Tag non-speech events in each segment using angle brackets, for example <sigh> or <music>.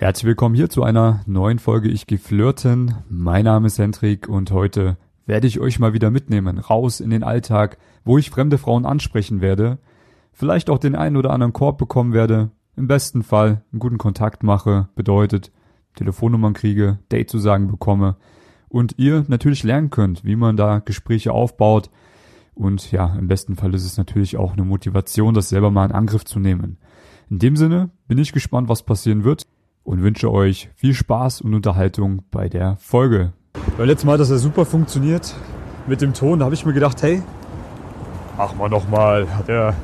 Herzlich willkommen hier zu einer neuen Folge Ich geh flirten. Mein Name ist Hendrik und heute werde ich euch mal wieder mitnehmen, raus in den Alltag, wo ich fremde Frauen ansprechen werde, vielleicht auch den einen oder anderen Korb bekommen werde, im besten Fall einen guten Kontakt mache, bedeutet Telefonnummern kriege, Date-Zusagen bekomme und ihr natürlich lernen könnt, wie man da Gespräche aufbaut. Und ja, im besten Fall ist es natürlich auch eine Motivation, das selber mal in Angriff zu nehmen. In dem Sinne bin ich gespannt, was passieren wird und wünsche euch viel Spaß und Unterhaltung bei der Folge. Beim letzten Mal hat ja super funktioniert mit dem Ton. Da habe ich mir gedacht, hey, mach mal nochmal. Hat ja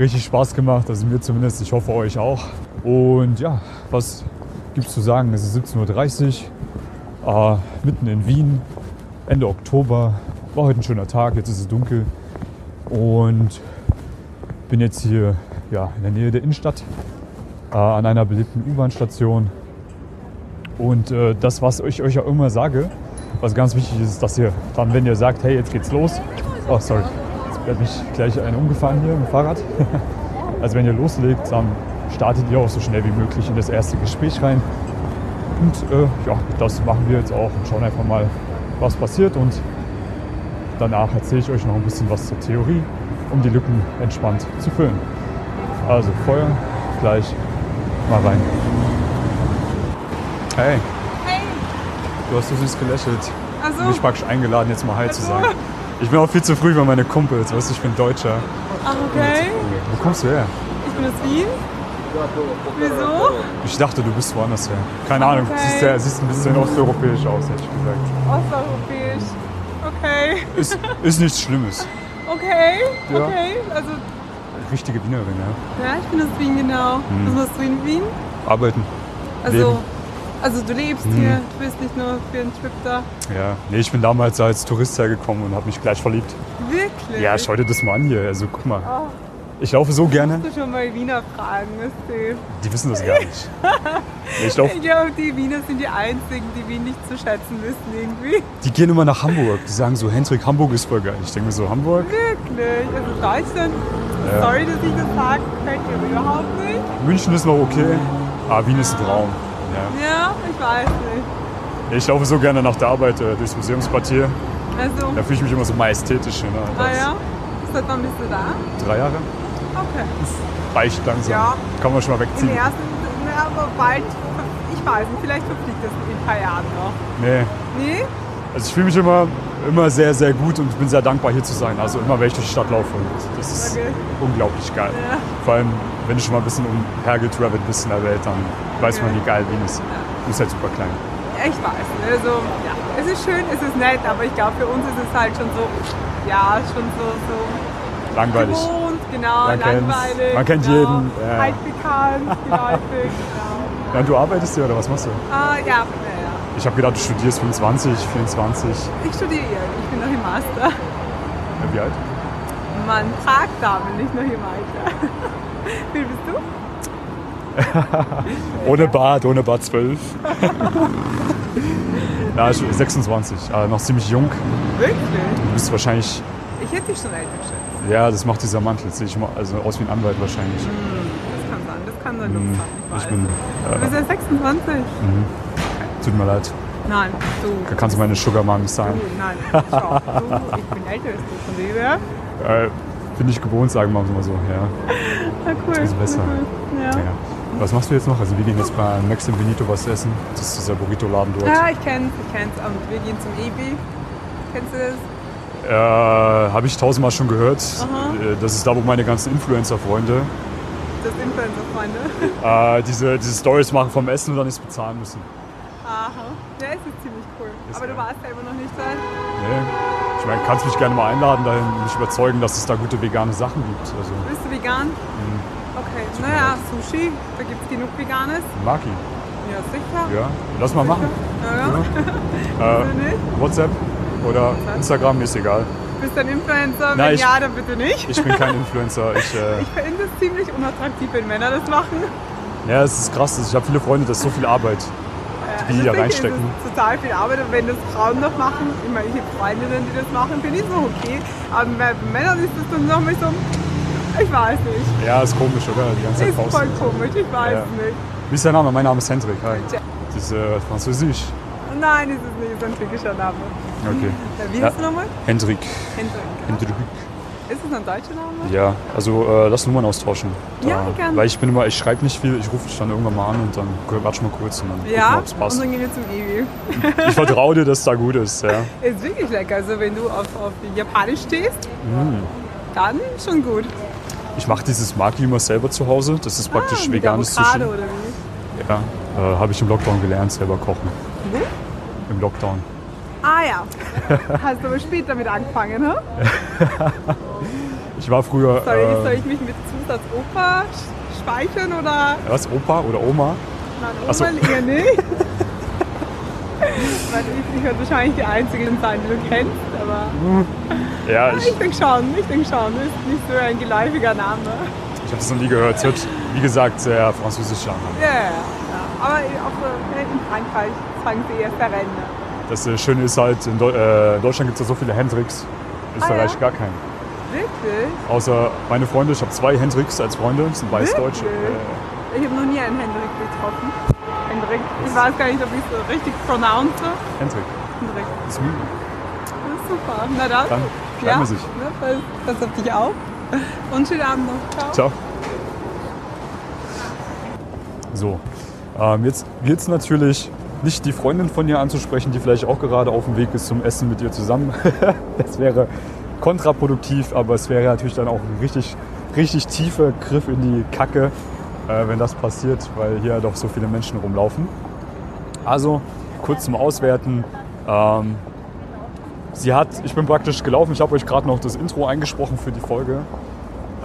richtig Spaß gemacht, also mir zumindest. Ich hoffe euch auch. Und ja, was gibt's zu sagen? Es ist 17.30 Uhr, äh, mitten in Wien, Ende Oktober. War heute ein schöner Tag, jetzt ist es dunkel. Und bin jetzt hier ja, in der Nähe der Innenstadt äh, an einer beliebten U-Bahn-Station. Und äh, das, was ich euch ja immer sage, was ganz wichtig ist, dass ihr dann, wenn ihr sagt, hey, jetzt geht's los. Oh, sorry. Jetzt wird mich gleich einer umgefahren hier mit Fahrrad. <laughs> also wenn ihr loslegt, dann startet ihr auch so schnell wie möglich in das erste Gespräch rein. Und äh, ja, das machen wir jetzt auch und schauen einfach mal, was passiert. Und danach erzähle ich euch noch ein bisschen was zur Theorie, um die Lücken entspannt zu füllen. Also Feuer, gleich mal rein. Hey, Hey, du hast so süß gelächelt. also, Mich praktisch eingeladen, jetzt mal Hi zu Ach so. sagen. Ich bin auch viel zu früh für meine Kumpels, weißt du, ich bin Deutscher. ach okay, Wo kommst du her? ich bin aus Wien. Wieso? Ich dachte, du bist woanders her. Keine Ahnung, Okay. siehst, ja, siehst ein bisschen osteuropäisch aus, hätte ich gesagt. Osteuropäisch. Okay, Ist, ist nichts Schlimmes. okay, Ja. okay. Also, Richtige Wienerin, ja. ja, ich bin aus Wien, genau. Hm. Was machst du in Wien? Arbeiten. Also, Leben. also du lebst Hm. hier, du bist nicht nur für einen Trip da. Ja. Nee, ich bin damals als Tourist hergekommen und habe mich gleich verliebt. Wirklich? Ja, schau dir das mal an hier. Also guck mal. Oh, Ich laufe so gerne. musst du schon mal Wiener fragen, ist die. Wissen das gar nicht. Ich <laughs> glaube, die Wiener sind die einzigen, die Wien nicht zu schätzen wissen irgendwie. Die gehen immer nach Hamburg. Die sagen so, Hendrik, Hamburg ist voll geil. Ich denke mir so, Hamburg? Wirklich. Also Deutschland, Ja. sorry, dass ich das sage, gefällt mir überhaupt nicht. München ist noch okay, aber Wien ist ein Traum. Ja. Ja, ich weiß nicht. Ich laufe so gerne nach der Arbeit äh, durchs Museumsquartier. Also, Da fühle ich mich immer so majestätisch. Ne? ah Das- ja, seit wann bist du da? Drei Jahre? Okay. Reicht langsam. Ja. Kann man schon mal wegziehen. der ersten, aber bald, ich weiß nicht, vielleicht verfliegt das in ein paar Jahren noch. Nee. Nee? Also ich fühle mich immer, immer sehr, sehr gut und bin sehr dankbar hier zu sein. Also immer, wenn ich durch die Stadt laufe. Und das ist Okay. unglaublich geil. Ja. Vor allem, wenn du schon mal ein bisschen umhergetravelt bist in der Welt, dann weiß man, Okay. wie geil Wien ist. Du bist halt super klein. Ich weiß nicht. Also, ja, es ist schön, es ist nett, aber ich glaube, für uns ist es halt schon so, ja, schon so, so Langweilig. gewohnt, genau, Man kennt's. langweilig. Man kennt genau, jeden, ja. Halt bekannt, geläufig, <laughs> genau. Ja, du arbeitest hier oder was machst du? Ja, ja. Ich habe gedacht, du studierst 25, 24. Ich studiere, ich bin noch im Master. Ja, Wie alt? Man fragt Damen nicht noch im Alter. Wie bist du? <laughs> Ohne Bart, ohne Bart 12. <laughs> ja, ich bin 26, aber noch ziemlich jung. Wirklich? Du bist wahrscheinlich, Ich hätte dich schon älter geschätzt. ja, das macht dieser Mantel. Jetzt sehe ich mal, also aus wie ein Anwalt wahrscheinlich. Das kann sein, das kann sein, Hm, haben. Ich bin, Du bist äh, ja 26. tut mir leid. Nein, du. Kannst du meine Sugar Mami sein? Du, nein, schau, du, ich bin älter als du von her. Äh, bin ich gewohnt, sagen wir mal so. Ja. Na cool. ist besser. Cool. Ja. ja. Was machst du jetzt noch? Also wir gehen jetzt bei Max im Benito was essen. Das ist dieser Burrito-Laden dort. Ja, ich kenn's, ich kenn's. Und wir gehen zum EB. Kennst du das? Äh, Habe ich tausendmal schon gehört. Aha. Äh, Das ist da, wo meine ganzen Influencer-Freunde Das Influencer-Freunde. <laughs> äh, diese, diese Stories machen vom Essen und dann nichts bezahlen müssen. Aha. Ja, es ist ziemlich cool. Ist Aber du geil. warst selber noch nicht da. Nee. Ich meine, kannst mich gerne mal einladen, dahin mich überzeugen, dass es da gute vegane Sachen gibt. Also Bist du vegan? Mhm. Okay. Naja, Sushi, da gibt's genug Veganes. Maki. Ja, sicher. Ja, lass mal machen. Ja, ja. <laughs> Äh, du nicht? WhatsApp oder Instagram, mir ist egal. Bist du ein Influencer? Nein, Wenn ich- ja, dann bitte nicht. Ich bin kein Influencer. Ich, äh, <laughs> Ich finde es ziemlich unattraktiv, wenn Männer das machen. ja, es ist krass. Ich habe viele Freunde, das ist so viel Arbeit. Die also da reinstecken. Ist es total viel Arbeit und wenn das Frauen noch machen, ich meine, ich habe Freundinnen, die das machen, finde ich so okay. Aber bei Männern ist das dann nochmal so, ich weiß nicht. Ja, ist komisch, oder? Die ganze Zeit Ist voll komisch, ich weiß Ja. nicht. Wie ist dein Name? Mein Name ist Hendrik. Hi. Das ist äh, Französisch. Nein, ist es nicht, ist ein türkischer Name. Okay. Ja, Wie Ja. ist du nochmal? Hendrik. Hendrik. Hendrik. Ist es ein deutscher Name? Ja, also äh, lass Nummern austauschen. Ja, gerne. Weil ich bin immer, ich schreibe nicht viel, ich rufe dich dann irgendwann mal an und dann quatsch mal kurz und dann Ja, gucken, ob es und passt. dann gehen wir zum Ewi. Ich vertraue dir, dass es da gut ist. Ja. <laughs> Ist wirklich lecker. Also wenn du auf, auf Japanisch stehst, Mm. dann schon gut. Ich mache dieses Maki immer selber zu Hause. Das ist praktisch ah, mit veganes Sushi. Oder wie? Ja, äh, habe ich im Lockdown gelernt, selber kochen. Wo? Im Lockdown. Ah ja. Hast du aber später damit angefangen, ne? <laughs> Ich war früher. Soll, ich, soll Äh, ich mich mit Zusatz Opa speichern oder was, Opa oder Oma? nein, Ach so. Oma eher nicht? <laughs> Weil ich, ich werde wahrscheinlich die Einzige sein, die du kennst, aber Ja, Ah, ich, ich denke schon, ich denke schon. Ist nicht so ein geläufiger Name. ich habe das noch nie gehört. Es hört, wie gesagt, sehr französisch an. Ja, ja, ja. Aber auch äh, in Frankreich sagen sie eher Ferenne. Das äh, Schöne ist halt, in äh, Deutschland gibt es ja so viele Hendricks. In Österreich Ah, ja? gar keinen. Wirklich? Außer meine Freunde, ich habe zwei Hendricks als Freunde, das sind weiß Deutsche. Wirklich? Ich habe noch nie einen Hendrik getroffen. Hendrik. Ich weiß gar nicht, ob ich es so richtig pronounce. Hendrik, Hendrik. das ist. Das ist super. Na dann. Dann ja, wir sich. Ne, pass, auf dich auf. Und schönen Abend noch. Ciao. Ciao. So, ähm, jetzt gilt es natürlich nicht die Freundin von ihr anzusprechen, die vielleicht auch gerade auf dem Weg ist zum Essen mit ihr zusammen. <laughs> das wäre kontraproduktiv, aber es wäre natürlich dann auch ein richtig, richtig tiefer Griff in die Kacke, äh, wenn das passiert, weil hier doch so viele Menschen rumlaufen. Also, kurz zum Auswerten. Ähm, sie hat, ich bin praktisch gelaufen, ich habe euch gerade noch das Intro eingesprochen für die Folge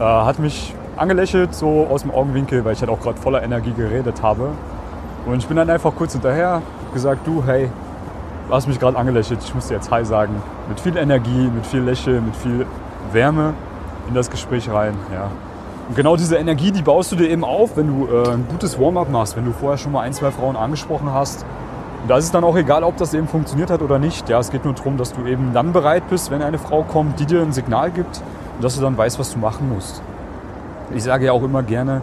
äh, hat mich angelächelt, so aus dem Augenwinkel, weil ich halt auch gerade voller Energie geredet habe. Und ich bin dann einfach kurz hinterher, gesagt, du, hey, du hast mich gerade angelächelt, ich muss dir jetzt Hi sagen. Mit viel Energie, mit viel Lächeln, mit viel Wärme in das Gespräch rein. Ja. Und genau diese Energie, die baust du dir eben auf, wenn du äh, ein gutes Warm-up machst, wenn du vorher schon mal ein, zwei Frauen angesprochen hast. Und da ist es dann auch egal, ob das eben funktioniert hat oder nicht. Ja, es geht nur darum, dass du eben dann bereit bist, wenn eine Frau kommt, die dir ein Signal gibt und dass du dann weißt, was du machen musst. Ich sage ja auch immer gerne,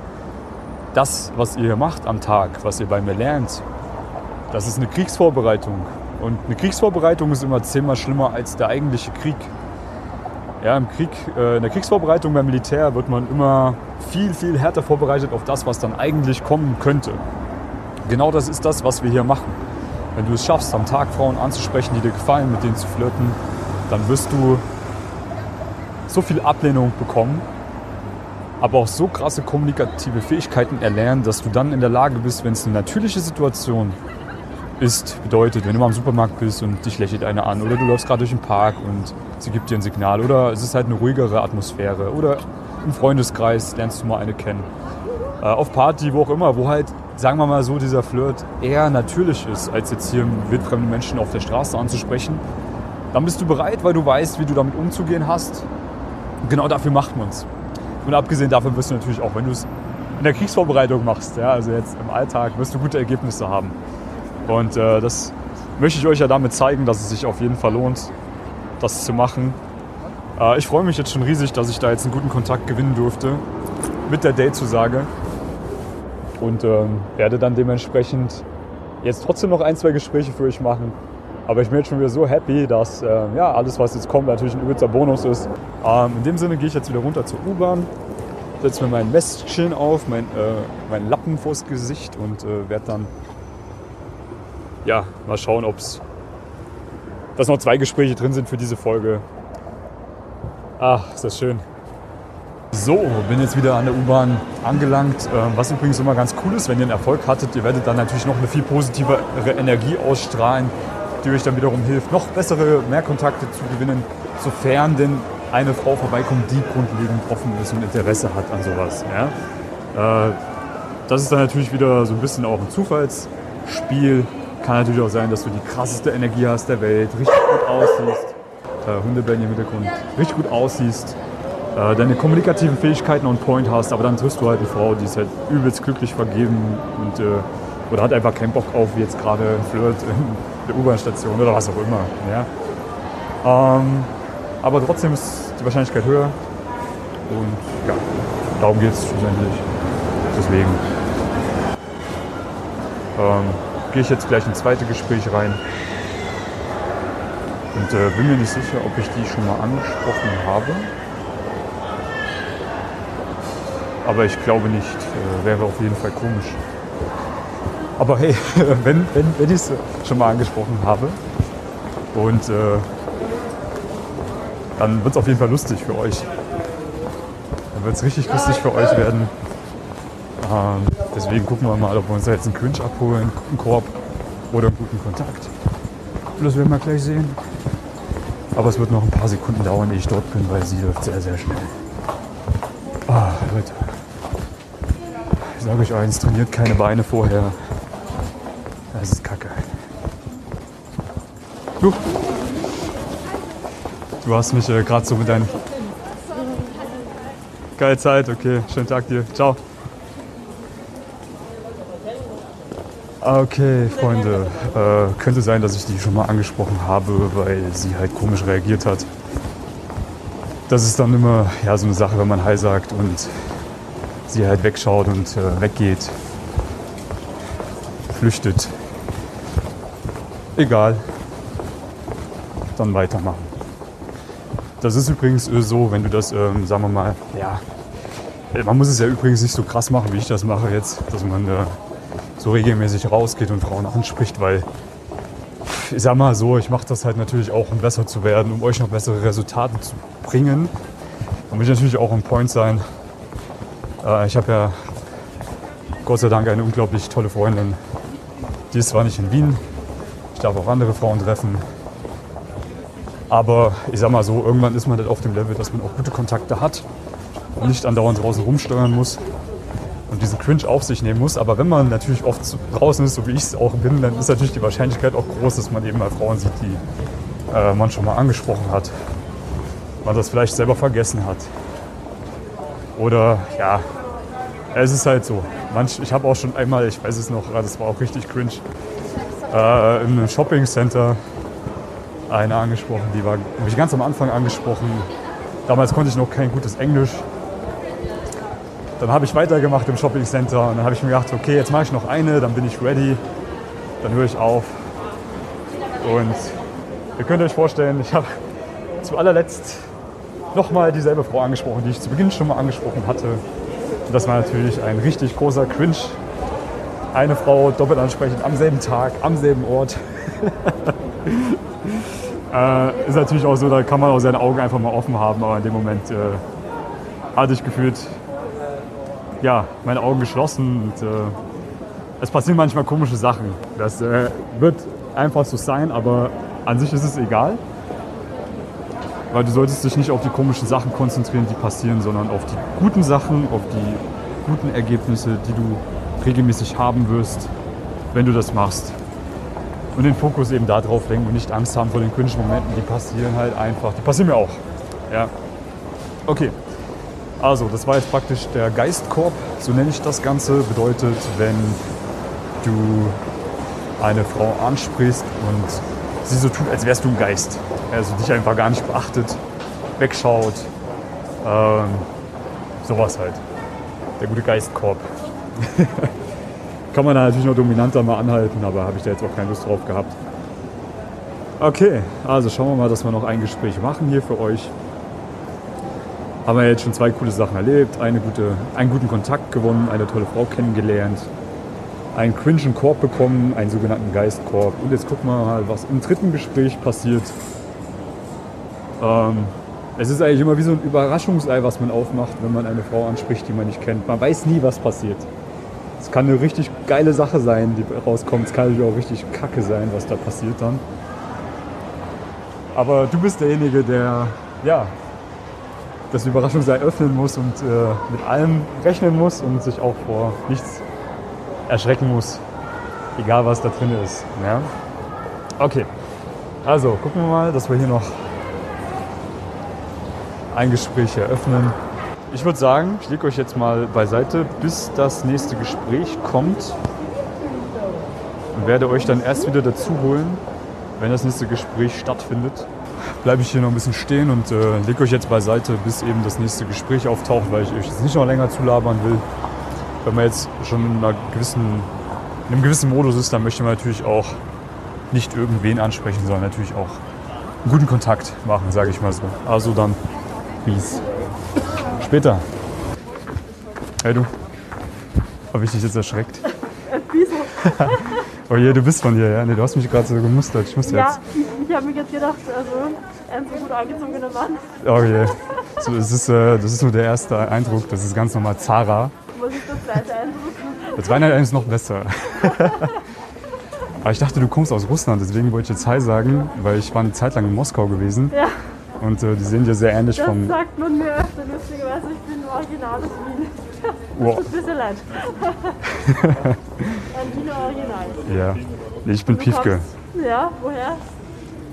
das, was ihr macht am Tag, was ihr bei mir lernt, das ist eine Kriegsvorbereitung. Und eine Kriegsvorbereitung ist immer zehnmal schlimmer als der eigentliche Krieg. Ja, im Krieg, äh, in der Kriegsvorbereitung beim Militär wird man immer viel, viel härter vorbereitet auf das, was dann eigentlich kommen könnte. Genau das ist das, was wir hier machen. Wenn du es schaffst, am Tag Frauen anzusprechen, die dir gefallen, mit denen zu flirten, dann wirst du so viel Ablehnung bekommen, aber auch so krasse kommunikative Fähigkeiten erlernen, dass du dann in der Lage bist, wenn es eine natürliche Situation ist, bedeutet, wenn du mal im Supermarkt bist und dich lächelt eine an oder du läufst gerade durch den Park und sie gibt dir ein Signal oder es ist halt eine ruhigere Atmosphäre oder im Freundeskreis lernst du mal eine kennen. Äh, auf Party, wo auch immer, wo halt, sagen wir mal so, dieser Flirt eher natürlich ist, als jetzt hier wildfremde Menschen auf der Straße anzusprechen, dann bist du bereit, weil du weißt, wie du damit umzugehen hast. Genau dafür macht man es. Und abgesehen davon wirst du natürlich auch, wenn du es in der Kriegsvorbereitung machst, ja, also jetzt im Alltag, wirst du gute Ergebnisse haben. Und äh, das möchte ich euch ja damit zeigen, dass es sich auf jeden Fall lohnt, das zu machen. Äh, ich freue mich jetzt schon riesig, dass ich da jetzt einen guten Kontakt gewinnen durfte mit der Date-Zusage. Und ähm, werde dann dementsprechend jetzt trotzdem noch ein, zwei Gespräche für euch machen. Aber ich bin jetzt schon wieder so happy, dass ähm, ja, alles, was jetzt kommt, natürlich ein übelster Bonus ist. Ähm, in dem Sinne gehe ich jetzt wieder runter zur U-Bahn, setze mir mein Mästchen auf, mein, äh, mein Lappen vors Gesicht und äh, werde dann ja, mal schauen, ob es noch zwei Gespräche drin sind für diese Folge. Ach, ist das schön. So, bin jetzt wieder an der U-Bahn angelangt. Ähm, Was übrigens immer ganz cool ist, wenn ihr einen Erfolg hattet, ihr werdet dann natürlich noch eine viel positivere Energie ausstrahlen, die euch dann wiederum hilft, noch bessere Mehrkontakte zu gewinnen, sofern denn eine Frau vorbeikommt, die grundlegend offen ist und Interesse hat an sowas. Ja? Äh, Das ist dann natürlich wieder so ein bisschen auch ein Zufallsspiel. Kann natürlich auch sein, dass du die krasseste Energie hast der Welt, richtig gut aussiehst, äh, Hunde im Hintergrund, richtig gut aussiehst, äh, deine kommunikativen Fähigkeiten on point hast, aber dann triffst du halt eine Frau, die ist halt übelst glücklich vergeben und äh, oder hat einfach keinen Bock auf, wie jetzt gerade Flirt in der U-Bahn-Station oder was auch immer. Ja? Ähm, aber trotzdem ist die Wahrscheinlichkeit höher und ja, darum geht es schlussendlich. Deswegen. ähm, gehe ich jetzt gleich ins zweite Gespräch rein. Und äh, bin mir nicht sicher, ob ich die schon mal angesprochen habe. Aber ich glaube nicht. Äh, wäre auf jeden Fall komisch. Aber hey, <laughs> wenn, wenn, wenn ich es schon mal angesprochen habe und äh, dann wird es auf jeden Fall lustig für euch. Dann wird es richtig lustig für euch werden. Ähm, deswegen gucken wir mal, ob wir uns da jetzt einen Cringe abholen, einen Korb oder einen guten Kontakt. Das werden wir gleich sehen. Aber es wird noch ein paar Sekunden dauern, ehe ich dort bin, weil sie läuft sehr, sehr schnell. Ah, Leute. Ich sage euch eins, trainiert keine Beine vorher. Du, du hast mich äh, gerade so mit deinen... Geile Zeit, okay. Schönen Tag dir. Ciao. Okay, Freunde. Äh, könnte sein, dass ich die schon mal angesprochen habe, weil sie halt komisch reagiert hat. Das ist dann immer ja, so eine Sache, wenn man Hi sagt und sie halt wegschaut und äh, weggeht. Flüchtet. Egal. Dann weitermachen. Das ist übrigens äh, so, wenn du das, ähm, sagen wir mal, ja. Man muss es ja übrigens nicht so krass machen, wie ich das mache jetzt, dass man äh, so regelmäßig rausgeht und Frauen anspricht, weil ich sag mal so, ich mache das halt natürlich auch, um besser zu werden, um euch noch bessere Resultate zu bringen. Da muss ich natürlich auch on point sein. Äh, ich habe ja Gott sei Dank eine unglaublich tolle Freundin. Die ist zwar nicht in Wien, ich darf auch andere Frauen treffen. Aber ich sag mal so, irgendwann ist man halt auf dem Level, dass man auch gute Kontakte hat und nicht andauernd draußen rumsteuern muss und diesen Cringe auf sich nehmen muss. Aber wenn man natürlich oft draußen ist, so wie ich es auch bin, dann ist natürlich die Wahrscheinlichkeit auch groß, dass man eben mal Frauen sieht, die äh, man schon mal angesprochen hat. Man das vielleicht selber vergessen hat. Oder ja, es ist halt so. Manch, ich habe auch schon einmal, ich weiß es noch, das war auch richtig cringe, äh, in einem Shopping Center eine angesprochen, die war mich ganz am Anfang angesprochen. Damals konnte ich noch kein gutes Englisch dann habe ich weitergemacht im Shopping Center und dann habe ich mir gedacht, okay, jetzt mache ich noch eine, dann bin ich ready, dann höre ich auf. Und ihr könnt euch vorstellen, ich habe zu allerletzt nochmal dieselbe Frau angesprochen, die ich zu Beginn schon mal angesprochen hatte. Und das war natürlich ein richtig großer Cringe. Eine Frau doppelt ansprechend am selben Tag, am selben Ort. <laughs> äh, ist natürlich auch so, da kann man auch seine Augen einfach mal offen haben, aber in dem Moment äh, hatte ich gefühlt ja, meine Augen geschlossen und äh, es passieren manchmal komische Sachen. Das äh, wird einfach so sein, aber an sich ist es egal. Weil du solltest dich nicht auf die komischen Sachen konzentrieren, die passieren, sondern auf die guten Sachen, auf die guten Ergebnisse, die du regelmäßig haben wirst, wenn du das machst. Und den Fokus eben darauf lenken und nicht Angst haben vor den künstlichen Momenten, die passieren halt einfach. Die passieren mir auch. Ja. Okay. Also, das war jetzt praktisch der Geistkorb, so nenne ich das Ganze. Bedeutet, wenn du eine Frau ansprichst und sie so tut, als wärst du ein Geist. Also dich einfach gar nicht beachtet, wegschaut. Ähm, sowas halt. Der gute Geistkorb. <laughs> Kann man da natürlich noch dominanter mal anhalten, aber habe ich da jetzt auch keine Lust drauf gehabt. Okay, also schauen wir mal, dass wir noch ein Gespräch machen hier für euch haben wir jetzt schon zwei coole Sachen erlebt. Eine gute, einen guten Kontakt gewonnen, eine tolle Frau kennengelernt, einen cringen Korb bekommen, einen sogenannten Geistkorb. Und jetzt gucken wir mal, was im dritten Gespräch passiert. Ähm, es ist eigentlich immer wie so ein Überraschungsei, was man aufmacht, wenn man eine Frau anspricht, die man nicht kennt. Man weiß nie, was passiert. Es kann eine richtig geile Sache sein, die rauskommt. Es kann natürlich auch richtig kacke sein, was da passiert dann. Aber du bist derjenige, der ja, das Überraschungsei öffnen muss und äh, mit allem rechnen muss und sich auch vor nichts erschrecken muss, egal was da drin ist. Ja? Okay, also gucken wir mal, dass wir hier noch ein Gespräch eröffnen. Ich würde sagen, ich lege euch jetzt mal beiseite, bis das nächste Gespräch kommt und werde euch dann erst wieder dazu holen, wenn das nächste Gespräch stattfindet bleibe ich hier noch ein bisschen stehen und äh, lege euch jetzt beiseite, bis eben das nächste Gespräch auftaucht, weil ich euch jetzt nicht noch länger zulabern will. Wenn wir jetzt schon in einer gewissen in einem gewissen Modus ist, dann möchte man natürlich auch nicht irgendwen ansprechen, sondern natürlich auch einen guten Kontakt machen, sage ich mal so. Also dann, Peace. Später. Hey du. Habe ich dich jetzt erschreckt? Wieso? <laughs> Oh je, du bist von hier, ja? Nee, du hast mich gerade so gemustert. Ich muss Ja, jetzt. ich, ich habe mir jetzt gedacht, also ein so gut angezogener Mann. Oh je. So, es ist, äh, das ist nur der erste Eindruck. Das ist ganz normal Zara. Was ist der zweite Eindruck? Das Weihnachten ist noch besser. <laughs> Aber ich dachte, du kommst aus Russland, deswegen wollte ich jetzt Hi sagen, weil ich war eine Zeit lang in Moskau gewesen Ja, und äh, die sehen dir sehr ähnlich das vom. sagt man mir öfter. Lustigerweise, ich bin original aus Wien. Wow. Tut ein bisschen leid. <laughs> Ein Wiener Original. Ja. Ich bin Piefke. kommst- Ja, woher?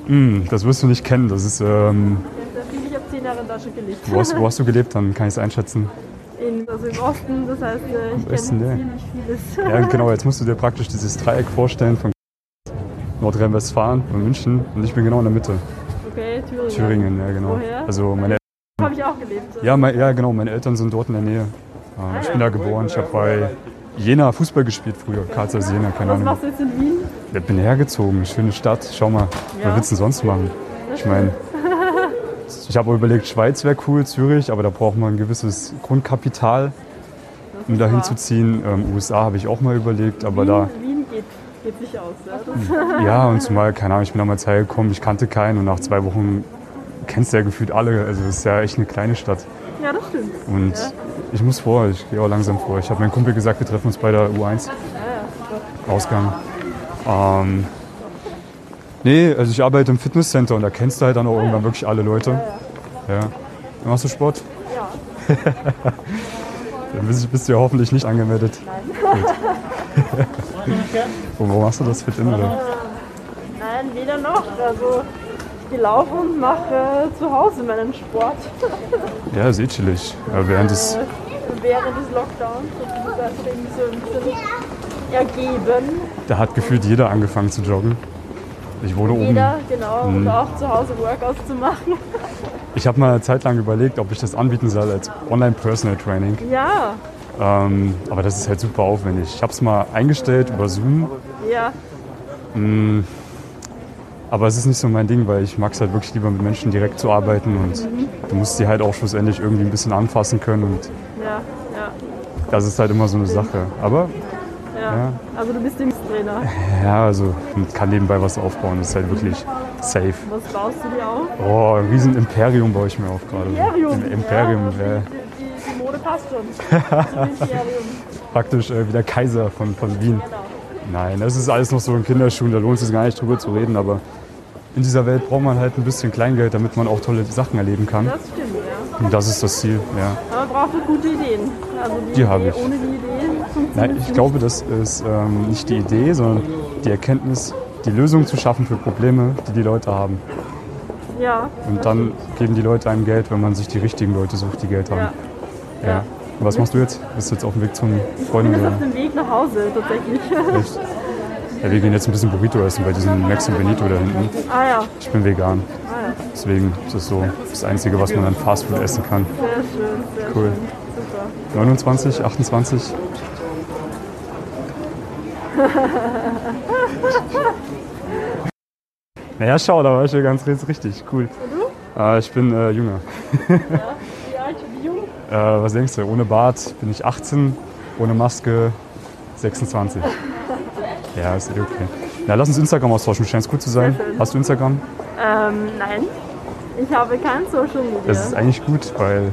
Hm, das wirst du nicht kennen. Das ist. Ähm, Ja, Ich habe zehn Jahre in Deutschland gelebt. wo, hast, wo hast du <laughs> gelebt? Dann kann ich es einschätzen. In, also im Osten, das heißt, äh, ich Osten, kenne ja. ziemlich vieles. Ja, genau. Jetzt musst du dir praktisch dieses Dreieck vorstellen von Nordrhein-Westfalen und München und ich bin genau in der Mitte. Okay, Thüringen. Thüringen, ja genau. Woher? Also meine Habe ich auch gelebt. Ja, mein, ja, genau, meine Eltern sind dort in der Nähe. Ähm, ich bin da geboren. Ich habe bei Jena Fußball gespielt früher. Zeiss Jena, keine Was Ahnung. machst du jetzt in Wien? Ich bin hergezogen, schöne Stadt. Schau mal, Ja. was willst du denn sonst machen? Ich meine, <laughs> ich habe überlegt, Schweiz wäre cool, Zürich, aber da braucht man ein gewisses Grundkapital, um da wahr. hinzuziehen. Ähm, USA habe ich auch mal überlegt, aber Wien, da, Wien geht, geht sich aus. Ja? Ja, und zumal, keine Ahnung, ich bin damals hergekommen, ich kannte keinen und nach zwei Wochen kennst du ja gefühlt alle. Also es ist ja echt eine kleine Stadt. ja, das stimmt. Und Ja. ich muss vor, ich gehe auch langsam vor. Ich habe meinem Kumpel gesagt, wir treffen uns bei der U1 Ja, ja, super. Ausgang. Ähm, nee, also ich arbeite im Fitnesscenter und da kennst du halt dann auch irgendwann wirklich alle Leute. Ja. Machst du Sport? Ja. <laughs> Dann bist, du ja hoffentlich nicht angemeldet. Gut. <laughs> Und wo machst du das Fit in oder? Nein, weder noch. Also ich gehe laufen und mache äh, zu Hause meinen Sport. Ja, ist eh chillig. Ja, während des, Äh, während des Lockdowns. Das irgendwie so ein bisschen ergeben. da hat gefühlt jeder angefangen zu joggen. Ich wurde oben. Jeder, genau. Mhm. Und auch zu Hause Workouts zu machen. Ich habe mal eine Zeit lang überlegt, ob ich das anbieten soll als Online-Personal Training. Ja, Ähm, aber das ist halt super aufwendig. Ich habe es mal eingestellt über Zoom, ja, aber es ist nicht so mein Ding, weil ich mag es halt wirklich lieber mit Menschen direkt zu arbeiten und Mhm. du musst die halt auch schlussendlich irgendwie ein bisschen anfassen können und ja, ja. das ist halt immer so eine Sache. Aber Ja. Ja. Also du bist Trainer. <laughs> ja, also man kann nebenbei was aufbauen, das ist halt wirklich safe. Was baust du dir auf? Oh, ein riesen Imperium baue ich mir auf gerade. Imperium. Ein Imperium, ja. ja. Die, die, die Mode passt schon. <laughs> Praktisch äh, wie der Kaiser von, von Wien. Genau. Nein, das ist alles noch so in Kinderschuhen, da lohnt es sich gar nicht drüber zu reden, aber in dieser Welt braucht man halt ein bisschen Kleingeld, damit man auch tolle Sachen erleben kann. Das stimmt, ja. Und das ist das Ziel, ja. Aber man braucht auch gute Ideen. Also die, Die habe ich. ohne die Ideen Nein, ich glaube, das ist ähm, nicht die Idee, sondern die Erkenntnis, die Lösung zu schaffen für Probleme, die die Leute haben. Ja, Und dann geben die Leute einem Geld, wenn man sich die richtigen Leute sucht, die Geld haben. ja. Ja. Und was machst du jetzt? Bist du jetzt auf dem Weg zum Ich bin jetzt auf dem Weg nach Hause tatsächlich. Echt? Ja, wir gehen jetzt ein bisschen Burrito essen bei diesem Max und Benito da hinten. ah ja, Ich bin vegan. ah ja. Deswegen ist das so das Einzige, was man an Fastfood essen kann. Sehr schön, sehr Cool. schön. Super. 29, 28? <laughs> naja, schau, da war ich ja ganz richtig. Cool. Äh, ich bin äh, jünger. Jung? Äh, was denkst du? Ohne Bart bin ich 18, ohne Maske 26. Ja, ist eh okay. Na, lass uns Instagram austauschen. Scheint gut zu sein. Hast du Instagram? Ähm, nein. Ich habe kein Social Media. Das ist eigentlich gut, weil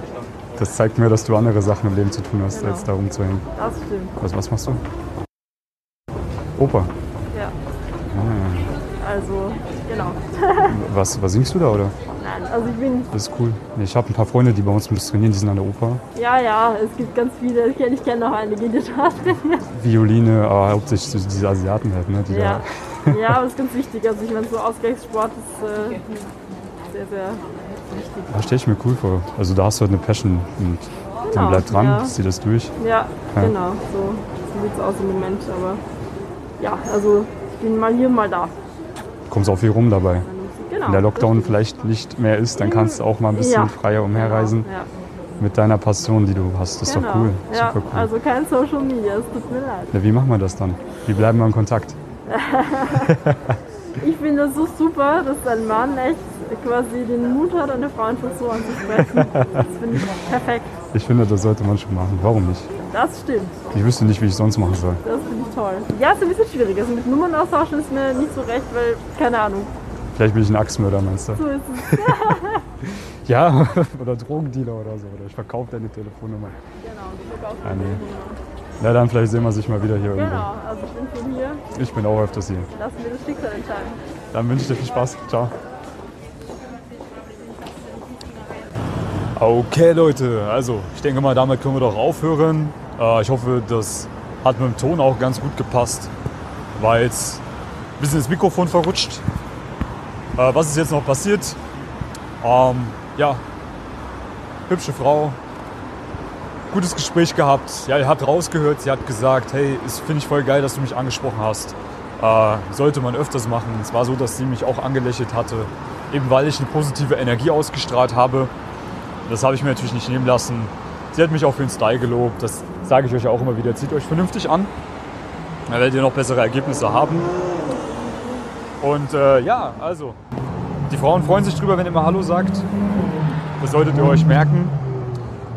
das zeigt mir, dass du andere Sachen im Leben zu tun hast, Genau. als da rumzuhängen. Das stimmt, Also, was machst du? Oper. ja. Ah. Also, genau. Was, was singst du da, oder? Nein, also ich bin, Das ist cool. Ich habe ein paar Freunde, die bei uns bisschen trainieren, die sind an der Oper. ja, ja, es gibt ganz viele. Ich kenne kenn noch einige, die da trainieren. Violine, aber hauptsächlich diese Asiaten halt, ne? Die Ja. ja, aber es ist ganz wichtig. Also ich meine, so Ausgleichssport ist äh, sehr, sehr wichtig. da, da stelle ich mir cool vor. Also da hast du halt eine Passion und Genau, dann bleib dran, ja. zieh das durch. Ja, Ja. genau, so, so sieht es aus im Moment. Aber ja, also ich bin mal hier, mal da. Kommst auch viel rum dabei. Genau, Wenn der das Lockdown vielleicht nicht mehr ist, dann kannst du auch mal ein bisschen Ja. freier umherreisen. Genau, ja. mit deiner Passion, die du hast. Das ist doch cool. Ja, Super cool. also kein Social Media, es tut mir leid. Ja, wie machen wir das dann? Wie bleiben wir in Kontakt? <laughs> Ich finde es so super, dass ein Mann echt quasi den Mut hat, eine Frau einfach so anzusprechen. Das finde ich perfekt. Ich finde, das sollte man schon machen. Warum nicht? Das stimmt. Ich wüsste nicht, wie ich sonst machen soll. Das finde ich toll. Ja, ist ein bisschen schwierig. Also mit Nummern austauschen ist mir nicht so recht, weil, keine Ahnung, Vielleicht bin ich ein Axtmörder, meinst du? so ist es. <laughs> Ja, oder Drogendealer oder so. Oder ich verkaufe deine Telefonnummer. Genau, du verkaufst Ah, nee. Nummern. Ja, dann vielleicht sehen wir sich mal wieder hier irgendwo. Genau, also ich bin von hier. Ich bin auch öfters hier. Lassen wir das Schicksal entscheiden. Dann wünsche ich dir viel Spaß. Ciao. Okay, Leute, also ich denke mal, damit können wir doch aufhören. Äh, ich hoffe, das hat mit dem Ton auch ganz gut gepasst. War jetzt ein bisschen ins Mikrofon verrutscht. Äh, was ist jetzt noch passiert? Ähm, ja, hübsche Frau, gutes Gespräch gehabt. Ja, ihr habt rausgehört, sie hat gesagt, hey, es finde ich voll geil, dass du mich angesprochen hast. Äh, sollte man öfters machen. Es war so, dass sie mich auch angelächelt hatte, eben weil ich eine positive Energie ausgestrahlt habe. Das habe ich mir natürlich nicht nehmen lassen. Sie hat mich auch für den Style gelobt. Das sage ich euch auch immer wieder. Zieht euch vernünftig an. Dann werdet ihr noch bessere Ergebnisse haben. Und äh, ja, also, die Frauen freuen sich drüber, wenn ihr mal Hallo sagt. Das solltet ihr euch merken.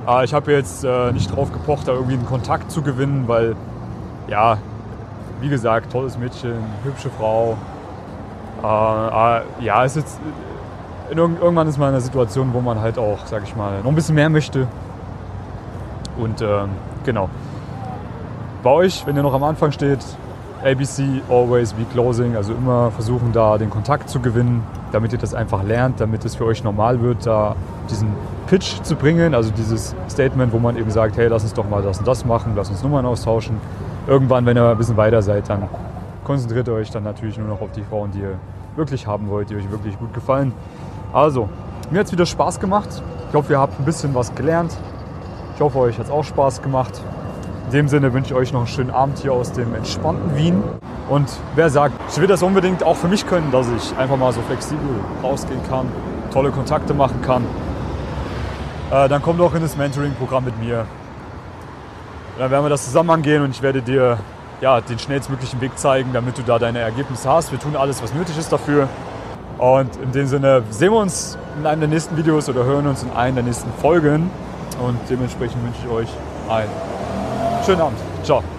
Äh, ich habe jetzt äh, nicht drauf gepocht, da irgendwie einen Kontakt zu gewinnen, weil, ja, wie gesagt, tolles Mädchen, hübsche Frau. Äh, äh, ja, ist jetzt, irgendwann ist man in einer Situation, wo man halt auch, sag ich mal, noch ein bisschen mehr möchte. Und ähm, genau. Bei euch, wenn ihr noch am Anfang steht, ABC, always be closing, also immer versuchen da den Kontakt zu gewinnen, damit ihr das einfach lernt, damit es für euch normal wird, da diesen Pitch zu bringen, also dieses Statement, wo man eben sagt, hey, lass uns doch mal das und das machen, lass uns Nummern austauschen. Irgendwann, wenn ihr ein bisschen weiter seid, dann konzentriert ihr euch dann natürlich nur noch auf die Frauen, die ihr wirklich haben wollt, die euch wirklich gut gefallen. Also, mir hat es wieder Spaß gemacht. Ich hoffe, ihr habt ein bisschen was gelernt. Ich hoffe, euch hat es auch Spaß gemacht. In dem Sinne wünsche ich euch noch einen schönen Abend hier aus dem entspannten Wien. Und wer sagt, ich will das unbedingt auch für mich können, dass ich einfach mal so flexibel rausgehen kann, tolle Kontakte machen kann, äh, dann komm doch in das Mentoring-Programm mit mir. Dann werden wir das zusammen angehen und ich werde dir ja, den schnellstmöglichen Weg zeigen, damit du da deine Ergebnisse hast. Wir tun alles, was nötig ist dafür. Und in dem Sinne sehen wir uns in einem der nächsten Videos oder hören uns in einer der nächsten Folgen. Und dementsprechend wünsche ich euch einen schönen Abend. Ciao.